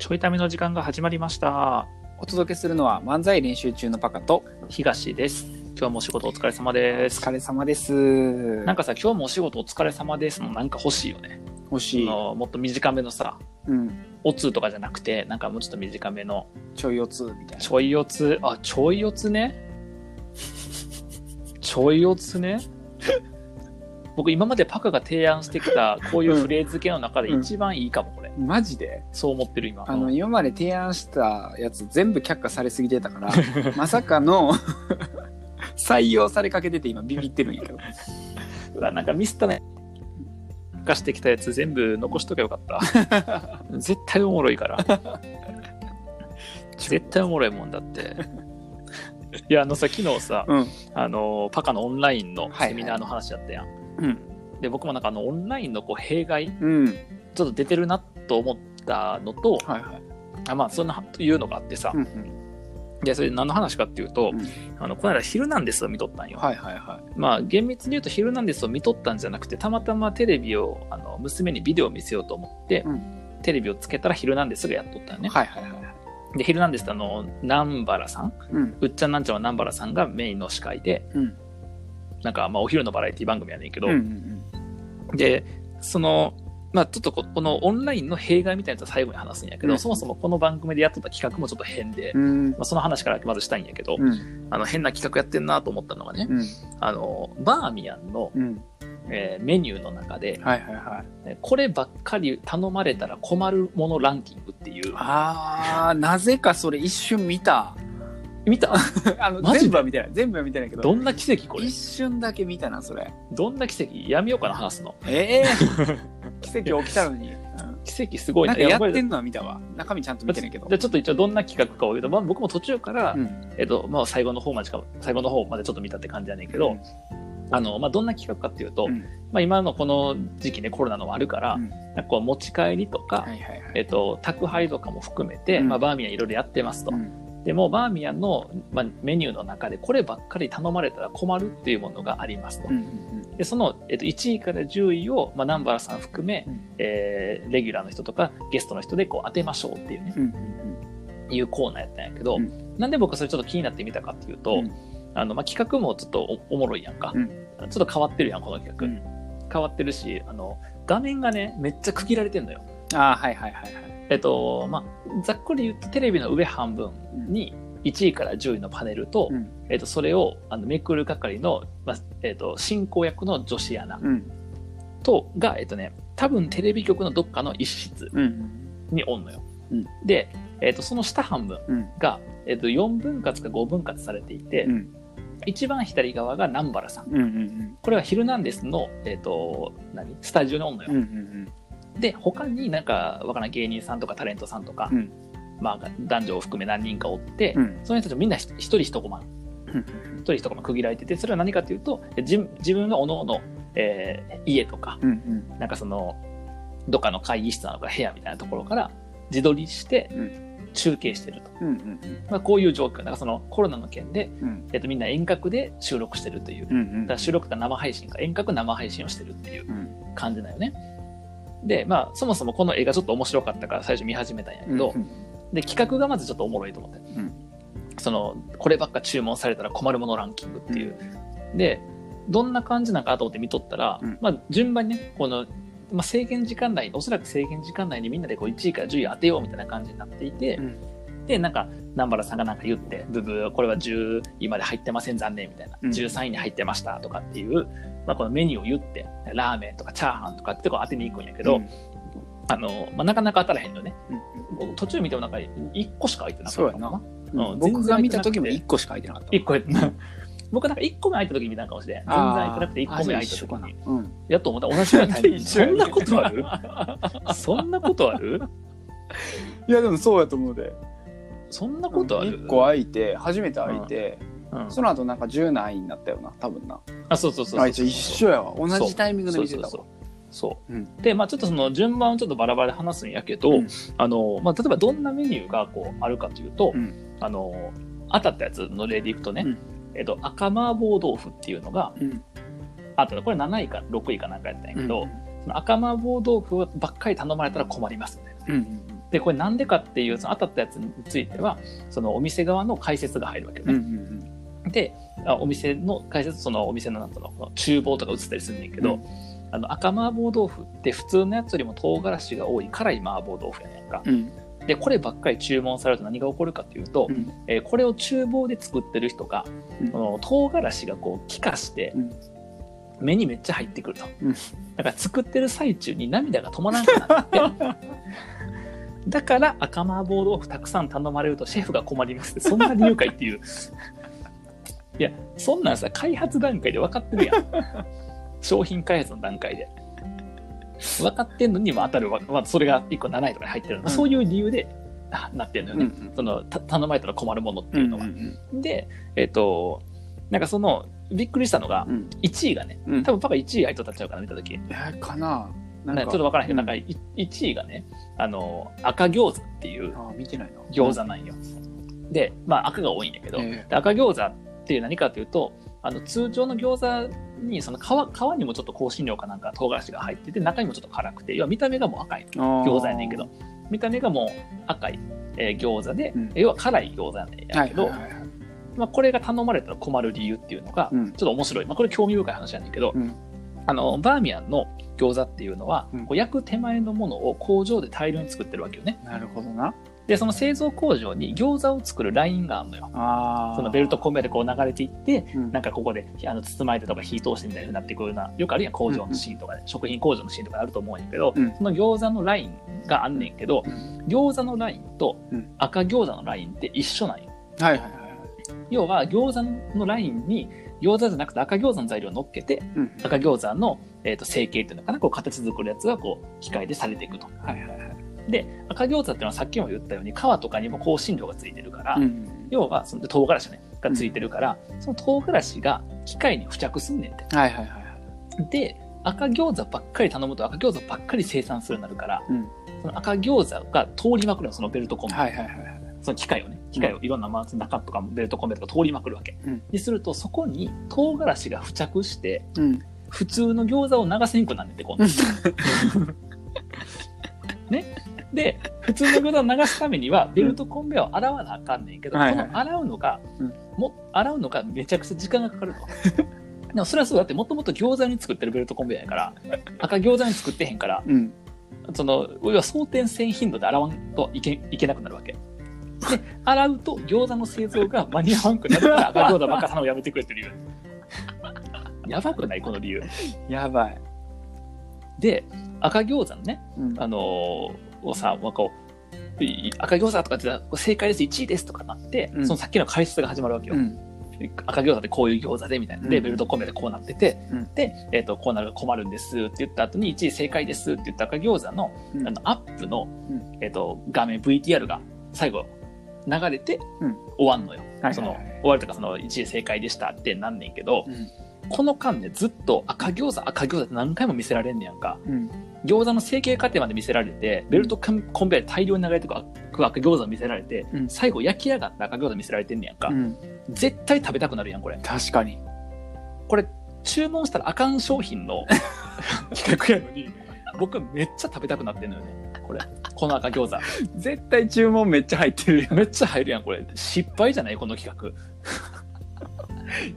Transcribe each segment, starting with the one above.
ちょいための時間が始まりました。お届けするのは漫才練習中のパカと東です。今日もお仕事お疲れ様おです。疲れ様です。なんかさ、今日もお仕事お疲れ様ですのなんか欲しいよね。欲しい。あのもっと短めのさ、うん。おつとかじゃなくて、なんかもうちょっと短めの、ちょいおつみたいな。ちょいおつ、あ、ちょいおつね？ちょいおつね？僕今までパカが提案してきたこういうフレーズ系の中で一番いいかも、これ。マジで？そう思ってる今。あの、うん今まで提案したやつ全部却下されすぎてたから、まさかの採用されかけてて今ビビってるんやけど。うわなんかミスったね。化してきたやつ全部残しとけばよかった。絶対おもろいから。絶対おもろいもんだって。いや、あのさ、昨日さ、うん。あの、パカのオンラインのはいはいセミナーの話だったやん。うん。で、僕もなんかあの、オンラインのこう弊害、うん。ちょっと出てるなと思ったのと、はいはい。あまあ、そんな、というのがあってさ、うんうん。で、それ何の話かっていうと、うんあの、この間、ヒルナンデスを見とったんよ。はいはいはまあ厳密に言うと「ヒルナンデス」を見とったんじゃなくてたまたまテレビをあの娘にビデオを見せようと思って、うんテレビをつけたら「ヒルナンデス」がやっとったよい。ね。はいはいはい。で「ヒルナンデス」ってあの南原さん？うん。うっちゃんなんちゃんは南原さんがメインの司会でうん。なんかまあお昼のバラエティ番組やねんけど、うんうんでそのまあちょっとここのオンラインの弊害みたいなやつは最後に話すんやけど、うんそもそもこの番組でやっとった企画もちょっと変で、うん。うんまあ、その話からまずしたいんやけど、うん。あの変な企画やってんなと思ったのがね、うん。あのバーミヤンの、うん。えーメニューの中で、はいはいはい。えこればっかり頼まれたら困るものランキングっていう。あー、なぜかそれ一瞬見た。見た？あのマジで？全部は見てない。全部は見てないけど。どんな奇跡これ？一瞬だけ見たな、それ。どんな奇跡？やめようかな、話すの。ええ 奇跡起きたのに。奇跡すごいなんかやってんんのは見たわ。中身ちゃんと見てないけどじゃ。あちょっと一応どんな企画かを言うと、まあ、僕も途中から、うんえっと、まあ、最後の方までしか、最後の方までちょっと見たって感じやねんけど、あの、まあ、どんな企画かっていうと、うんまあ、今のこの時期ね、コロナのもあるから、うんなんかこう持ち帰りとか、はいはいはい。えっと、宅配とかも含めて、うんまあ、バーミヤンいろいろやってますと。うんでも、バーミヤンの、まあ、メニューの中で、こればっかり頼まれたら困るっていうものがありますと。うんうんでその、えっと、1位から10位を、まあ、南原さん含め、うん。えーレギュラーの人とかゲストの人でこう当てましょうっていうね、うんうんいうコーナーやったんやけど、うん。なんで僕それちょっと気になってみたかっていうと、うん。あのまあ、企画もちょっとおおもろいやんか、うん。ちょっと変わってるやんこの企画、うん。変わってるしあの画面がねめっちゃ区切られてんのよ。あーはいはいはいはい。えっとまあざっくり言うとテレビの上半分に1位から10位のパネルと、うん。えっと、それをあのめくる係の、まあえっと、進行役の女子アナうん。とが、えっとね、多分テレビ局のどっかの一室うん。におんのよ。うん。で、えっとその下半分うん。が、えっと4分割か5分割されていて、うん。一番左側が南原さん。うんうんこれは「ヒルナンデスの」えっと何？スタジオにおんのよ。うんうんで他になんかわからん芸人さんとかタレントさんとか、うん。まあ、男女を含め何人かおって、うん。その人たちみんな一一人一コマ。うん。一人一コマ区切られててそれは何かというと自自分がおのおの、えー家とかうんうん。なんかそのどっかの会議室なのか部屋みたいなところから自撮りしてうん。中継してると、うんうんまあ、こういう状況。なんかそのコロナの件で、うん。えっと、みんな遠隔で収録してるという。うんうんだ収録か生配信か。遠隔生配信をしてるっていううん。感じだよねでまあそもそもこの映画ちょっと面白かったから最初見始めたんやけど、うんで企画がまずちょっとおもろいと思って、ん。そのこればっか注文されたら困るものランキングっていう、でどんな感じなんかなと思って見とったら、うん。まあ、順番にねこの、まあ、制限時間内おそらく制限時間内にみんなでこう1位から10位当てようみたいな感じになっていて、うん。でなんか南原さんがなんか言って「ブブーこれは10位まで入ってません残念」みたいな、うん。13位に入ってましたとかっていう、まあ、このメニューを言ってラーメンとかチャーハンとかってこう当てに行くんやけど、うん。あのまあ、なかなか当たらへんのね。うん。僕途中見てもなんか1個しか空いてなかったのかうん。うん。僕が見た時も1個しか空いてなかった。1個 僕なんか1個目空いた時見たんかもしれん。全然空いてなくて1個目空いた時に。うん。やっと思った。同じような。タイミングそんなことある？そんなことある？いやでもそうやと思うで。そんなことある？1個空いて初めて空いてうんその後なんか10何位になったよな多分な。あそうそうそうそう。あいつ一緒やわ。同じタイミングで見てたわ。そうそうそうう。ん。でまあちょっとその順番をちょっとバラバラで話すんやけど、うん。あのまあ、例えばどんなメニューがこうあるかというと、うん。あの当たったやつの例でいくとね、うん。えっと、赤麻婆豆腐っていうのがうん。あとねこれ7位か6位かなんかやったんやけど、その赤麻婆豆腐ばっかり頼まれたら困りますみたいなうんうん。でこれなんでかっていうその当たったやつについてはそのお店側の解説が入るわけようんうね。んであお店の解説そのお店のなんとの厨房とか映ったりするんだけど、うん。あの赤麻婆豆腐って普通のやつよりも唐辛子が多い辛い麻婆豆腐やねんか。うん。でこればっかり注文されると何が起こるかというと、うん。えーこれを厨房で作ってる人が、うん。この唐辛子がこう気化してうん。目にめっちゃ入ってくると、うん。だから作ってる最中に涙が止まらなくなってだから赤麻婆豆腐たくさん頼まれるとシェフが困りますってそんな理由かいっていういやそんなんさ開発段階で分かってるやん。商品開発の段階で。分かってんのにも当たるわ、まあ、それが1個7位とかに入ってるの、うん。そういう理由であなってるのよね、うんそのた頼まれたら困るものっていうのが、んでえっ、となんかそのびっくりしたのがうん。1位がねうん。多分パパ1位入っとったんちゃうかな見た時。えーかな？なんか。なんかちょっと分からへん。けど、うん。なんか1位がねあの赤餃子っていう餃子なんよ、でまあ赤が多いんやけど、えで赤餃子っていう何かというとあの通常の餃子にその皮皮にもちょっと香辛料かなんか唐辛子が入ってて中にもちょっと辛くて要は見た目がもう赤い。餃餃子やねんけど。見た目がもう赤い、えー餃子で、うん。要は辛い餃子やねんやけど、はいはいはいはい。まあ、これが頼まれたら困る理由っていうのが、うん。ちょっと面白い、まあ、これ興味深い話やねんけど、うん。あのバーミヤンの餃子っていうのは、うん。こう焼く手前のものを工場で大量に作ってるわけよね。なるほどなでその製造工場に餃子を作るラインがあるのよ。そのベルトコンベヤーでこう流れていってうん。なんかここであの包まれてとか火通してみたいになってくるようなよくあるやん工場のシーンとかで、食品工場のシーンとかあると思うんやけど、うん。その餃子のラインがあんねんけどうん。餃子のラインとうん。赤餃子のラインって一緒なんよ。はいはいはいはい。要は餃子のラインに餃子じゃなくて赤餃子の材料を乗っけてうん。赤餃子の、えー、と成形っていうのかなこう形作るやつがこう機械でされていくと。はいはいはいで赤餃子っていうのはさっきも言ったように皮とかにも香辛料がついてるから、うん。要はその唐辛子ねがついてるから、その唐辛子が機械に付着すんねんて。はいはいはいはい。で赤餃子ばっかり頼むと赤餃子ばっかり生産するようになるから、うん。その赤餃子が通りまくるのそのベルトコンベはいはいはいはい。その機械をね、機械をいろんなまあ中とかベルトコンベとか通りまくるわけ。うん。にすると、そこに唐辛子が付着して、うん。普通の餃子を流せんくなんねんて、今度。ね。で、普通の餃子を流すためには、ベルトコンベヤーを洗わなあかんねんけど、この洗うのが、うんも洗うのがめちゃくちゃ時間がかかると。でもそれはそうだって、もともと餃子に作ってるベルトコンベヤーやから、赤餃子に作ってへんから、うんその、要は装填線頻度で洗わんといけいけなくなるわけ。で、洗うと餃子の製造が間に合わんくなるから赤餃子ばっか頼むのやめてくれって理由。やばくない？この理由。やばいで、赤餃子のね、うんあのーをさ、まあこう、い赤餃子とかって言ったら正解です、1位ですとかなって、うん。そのさっきの解説が始まるわけよ。うん。赤餃子ってこういう餃子でみたいな。で、うん。ベルトコンベでこうなってて、うん。で、えっ、と、こうなると困るんですって言った後に1位正解ですって言った赤餃子のうん。あのアップの、うん。えっと画面 VTR が最後流れてうん。終わんのよ。はいその終わるとかその1位正解でしたってなんねんけど、うんこの間でずっと赤餃子赤餃子って何回も見せられんねやんか。うん餃子の成形過程まで見せられて、ベルトコンベヤーで大量に流れてく赤餃子を見せられて、うん最後焼き上がった赤餃子見せられてんねやんか。うん絶対食べたくなるやん、これ。確かにこれ、注文したらあかん商品の 企画やのに、僕めっちゃ食べたくなってんのよね。これ。この赤餃子。絶対注文めっちゃ入ってるよめっちゃ入るやん、これ。失敗じゃないこの企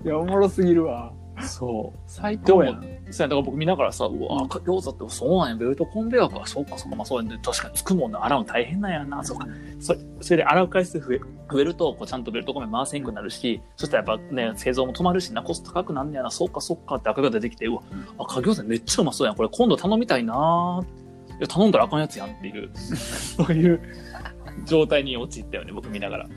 いやおもろすぎるわ画。そう。最高やんそうやだから僕見ながらさ、うわ、赤餃子ってそうなんや、ベルトコンベヤーか、そうか、そうか、まあそうやね、確かにつくもんな、洗うの大変なんやな、そうか。それそれで洗う回数増え増えると、こうちゃんとベルトコンベヤー回せんくなるし、そしたらやっぱね、製造も止まるしな、コスト高くなんねやな、そうか、そうかって赤餃子出てきて、うわ、赤餃子めっちゃうまそうやん、これ今度頼みたいな。いや、頼んだらあかんやつやんっていう、そういう状態に陥ったよね、僕見ながら。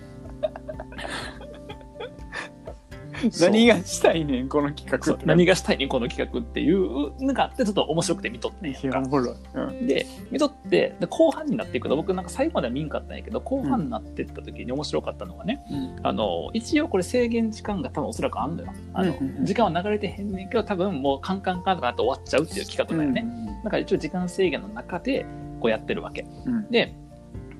何がしたいねんこの企画何がしたいねんこの企画っていうのがあってちょっと面白くて見とってんやんか。うん。で見とってで後半になっていくと僕なんか最後までは見んかったんやけど後半になってった時に面白かったのがね、あの一応これ制限時間が多分おそらくあんのよ。あの、うんうんうん。時間は流れてへんねんけど多分もうカンカンカンとかなって終わっちゃうっていう企画だよね、だから一応時間制限の中でこうやってるわけ。うん。で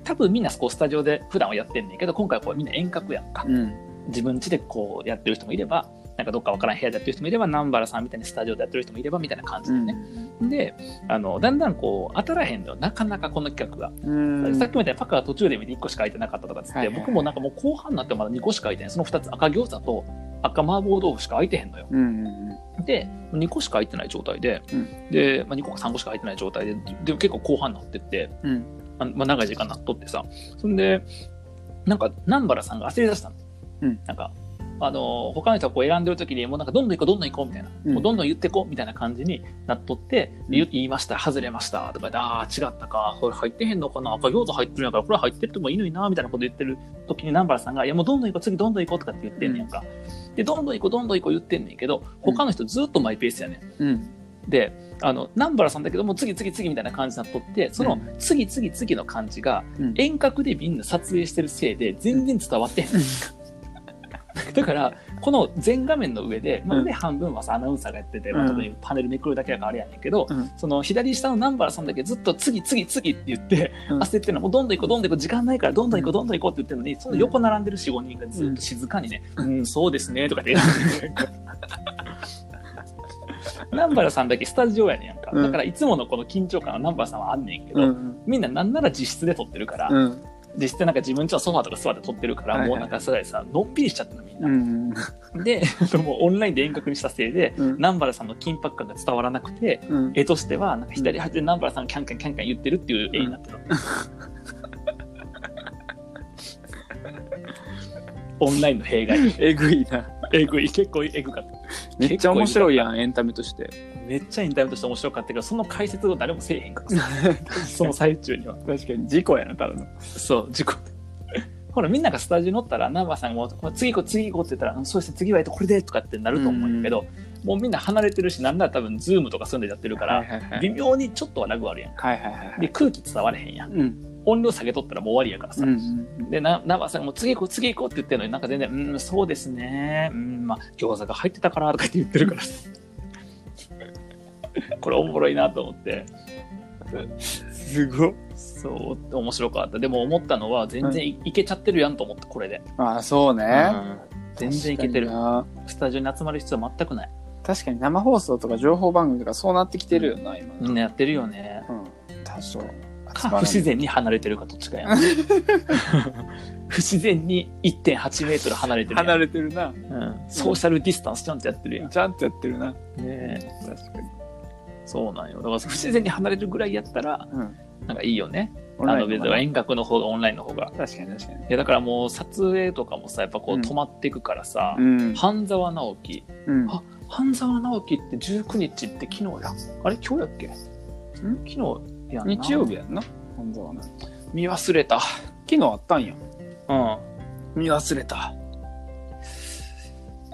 多分みんなこうスタジオで普段はやってんねんけど今回はこうみんな遠隔やんか、うん自分家でこうやってる人もいればなんかどっかわからん部屋でやってる人もいれば南原さんみたいにスタジオでやってる人もいればみたいな感じでね、であのだんだんこう当たらへんのよなかなかこの企画が、うん。さっきみたいにパカが途中で見て1個しか空いてなかったとかっつって、はいはいはい。僕もなんかもう後半になってまだ2個しか空いてない。その2つ赤餃子と赤麻婆豆腐しか空いてへんのよ。うんうんで2個しか空いてない状態で、うん。で、まあ、2個か3個しか空いてない状態でで結構後半になってって、まあ、長い時間になっとってさ。そんでなんか南原さんが焦り出したの、うん。なんかあの他の人がこう選んでる時にもうなんかどんどん行こうどんどん行こうみたいな、うん。もうどんどん言ってこうみたいな感じになっとって、うん。言言いました。外れました。とかでああ違ったか。これ入ってへんのかな。赤餃子入ってるんやからこれ入ってってもいいのになみたいなこと言ってる時に南原さんがいやもうどんどん行こう次どんどん行こうとかって言ってんねやんか、でどんどん行こうどんどん行こう言ってんねんけど他の人ずっとマイペースやねん。うん。であの南原さんだけどもう次次次みたいな感じになっとってそのうん。次次次の感じがうん。遠隔でみんな撮影してるせいで全然伝わってへん。だからこの全画面の上で、まあ、うん。上半分はさアナウンサーがやってて、まあ、パネルめくるだけだからあれやねんけど、うん。その左下の南原さんだけずっと次次次って言って、うん。焦ってるのもうどんどん行こうどんどん行こう時間ないからどんどん行こうどんどん行こうって言ってるのにその横並んでる45人がずっと静かにね「うん、そうですね」とかって言って南原さんだけスタジオやねんやんか、うん。だからいつものこの緊張感は南原さんはあんねんけど、うん。みんななんなら自室で撮ってるから、うん実質なんか自分ちのソファーとか座って撮ってるから、はいはい。もうなんかそれさのんびりしちゃってるのみんな、うん でもうオンラインで遠隔にしたせいで、うん。南原さんの緊迫感が伝わらなくてうん。絵としてはなんか左端で南原さんがキャンキャンキャンキャン言ってるっていう絵になってる、オンラインの弊害。えぐいな。えぐい。結構えぐかった。めっちゃ面白いやんエンタメとしてめっちゃインタビューとして面白かったけどその解説を誰もせえへんからさ その最中には確かに事故やなただのそう、事故。ほら、みんながスタジオ乗ったら、南波さんが次行こう、次行こうって言ったら、うんそうですね、次はえっとこれでとかってなると思うんだけど、もうみんな離れてるし、なんなら多分、ズームとかそういうのやってるから、はいはいはい微妙にちょっとはラグあるやん。はいはいはいで、空気伝われへんやん。うん音量下げとったらもう終わりやからさ。うんうんで、な南波さんがもう次行こう、次行こうって言ってるのに、なんか全然、うん、そうですね、うん、まあ、餃子が入ってたからとかって言ってるからさ。これおもろいなと思って。すごっ。そう、面白かった。でも思ったのは、全然い,、けちゃってるやんと思って、これで。あそうね。うん。全然いけてる。スタジオに集まる必要は全くない。確かに生放送とか情報番組とかそうなってきてるよな今みんなやってるよね。うん。確か不自然に離れてるかどっちかや。ん 不自然に1.8メートル離れてる離れてるな。うん、ソーシャルディスタンスちゃんとやってるやん、ちゃんとやってるな。ね確かにそうなんよ。だから不自然に離れるぐらいやったらうん。なんかいいよね。あの別に遠隔の方がオンラインの方が。確かに確かに。いやだからもう撮影とかもさやっぱこううん。止まっていくからさ、うん。半沢直樹。うん。あ半沢直樹って19日って昨日や。あれ？今日やっけ？ん？昨日やんな。日曜日やんな？本当はな見忘れた。昨日あったんや。うん。見忘れた。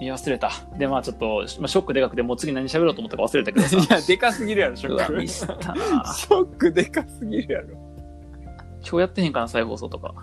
見忘れた。で、まあちょっと、まあ、ショックでかくて、もう次何喋ろうと思ったか忘れたけどさ。いやでかすぎるやろシうわ、ミスったな ショックでかすぎるやろ今日やってへんかな、再放送とか。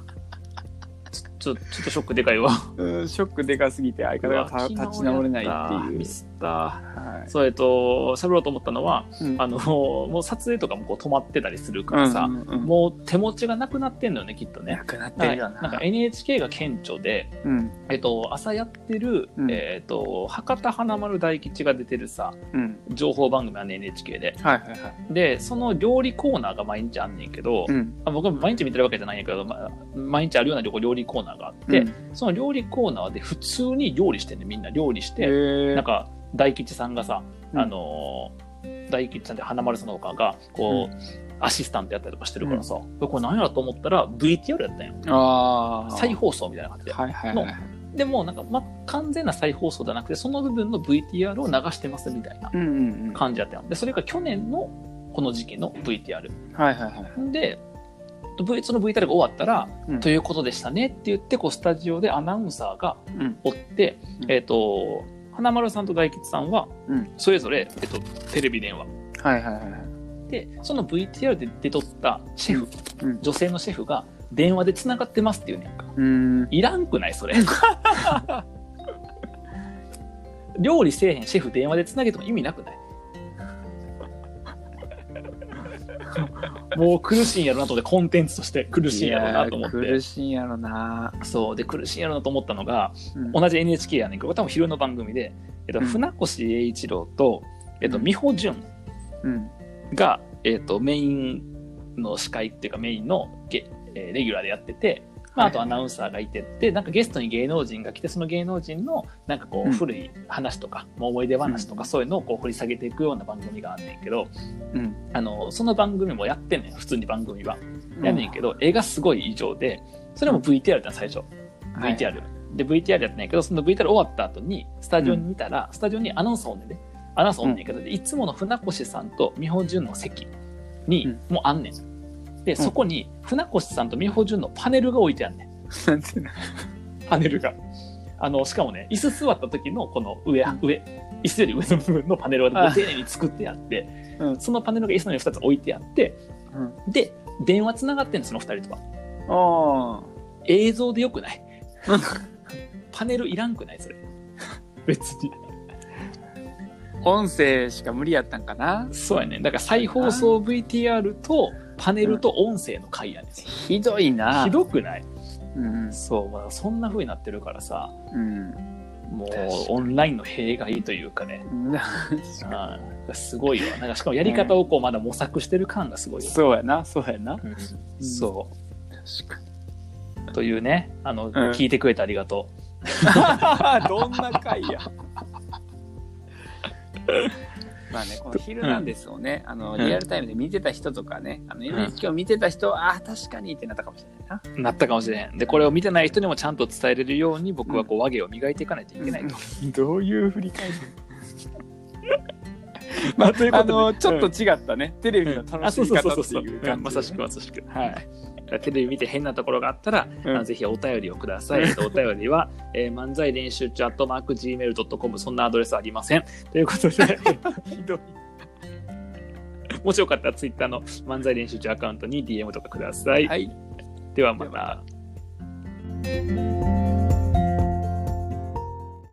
ちょ、ちょっとショックでかいわ。うんショックでかすぎて相方がた立ち直れないっていう。ミスった。はい。そう、えっと、喋ろうと思ったのは、うん。あの、もう撮影とかもこう止まってたりするからさ、うんうんうん。もう手持ちがなくなってんのよね、きっとね。な。くなっはい。なんか NHK が顕著で、うん。えっと、朝やってる、うん。えっと、博多華丸大吉が出てるさ、うん。情報番組はね、NHK で。はいはいはい。で、その料理コーナーが毎日あんねんけど、うん。あ僕は毎日見てるわけじゃないんやけど、まあ、毎日あるような料理コーナーがあって、うん。その料理コーナーで普通に料理してんねんみんな。料理して、なんか、大吉さんがさ、うん。あのー大吉さんって花丸さんの他が、こう、アシスタントやったりとかしてるからさ、これ何やろと思ったら VTR やったんよ。ああ再放送みたいな感じで。はいはいはい。でも、なんか、ま、完全な再放送じゃなくて、その部分の VTR を流してますみたいなうんうんうん。感じやったよ。で、それが去年のこの時期の VTR。はいはいはい。で、その VTR が終わったら、うん。ということでしたねって言って、こう、スタジオでアナウンサーがうん。追って、うん。えっ、と、花丸さんと大吉さんはうん、それぞれ、えっと、テレビ電話。はいはいはいで、その VTR で出とったシェフ、うん。女性のシェフが電話で繋がってますっていうねんか。うん。いらんくない？それ。料理せえへんシェフ電話で繋げても意味なくない？もう苦しいんやろなと思って、コンテンツとして苦しいんやろなと思って苦。しいんやろなそう。で、苦しいんやろなと思ったのが、うん同じ NHK やねんけど、多分昼の番組で、えっと、うん船越英一郎と、えっと、うん美穂純うんが、えっ、と、メインの司会っていうかメインのゲ、えーレギュラーでやってて、まあ、あとアナウンサーがいてって、なんかゲストに芸能人が来て、その芸能人のなんかこうんう古い話とか、もう思い出話とかそういうのをこう掘り下げていくような番組があんねんけど、うん。あの、その番組もやってんねん、普通に番組は。やんねんけど、絵がすごい異常で、それも VTR だ最初。はい VTR。で、VTR やってないけど、その VTR 終わった後に、スタジオに見たら、スタジオにアナウンサーおんねんね。アナウンサーおんねんけど、でいつもの船越さんと美穂純の席に、うんもうあんねん。で、そこに、船越さんと美穂純のパネルが置いてあんねん。なんていうのパネルが。あの、しかもね、椅子座った時のこの上、上、椅子より上の部分のパネルを丁あ寧に作ってあって、うんそのパネルが椅子の上に2つ置いてあって、で、電話つながってんの、その2人とは。あ映像でよくない？パネルいらんくないそれ。別に。あ。音声しか無理やったんかな？そうやね。だから再放送 VTR とパネルと音声の回やねん。ひどいな。ひどくない？うん。そう、まあ、そんな風になってるからさ、うん。もうオンラインの弊害というかね、うんうん、すごいわ。なんかしかもやり方をこうまだ模索してる感がすごいわ。そうやな、そうやな。うんそ確かう。というね、あの、ん聞いてくれてありがとに。どんな回や。まあね、この「ヒルナンデス」をね、あのうんリアルタイムで見てた人とかね、あの NHK を見てた人は、ああ、確かにってなったかもしれないな。う。なったかもしれん。で、これを見てない人にもちゃんと伝えれるように僕はこう和芸を磨いていかないといけないと。どういう振り返り？まあ、というあことで、の、ちょっと違ったね、テレビの楽あ、そうしみそうそうそう方っていう。感じでね、まさしくまさしく。はい。テレビ見て変なところがあったら、うんぜひお便りをください。えっとお便りは、えー漫才練習中、アットマーク Gmail.com、そんなアドレスありません。ということで、ひどい。もしよかったら、ツイッターの漫才練習中アカウントに DM とかください。はい。ではまた。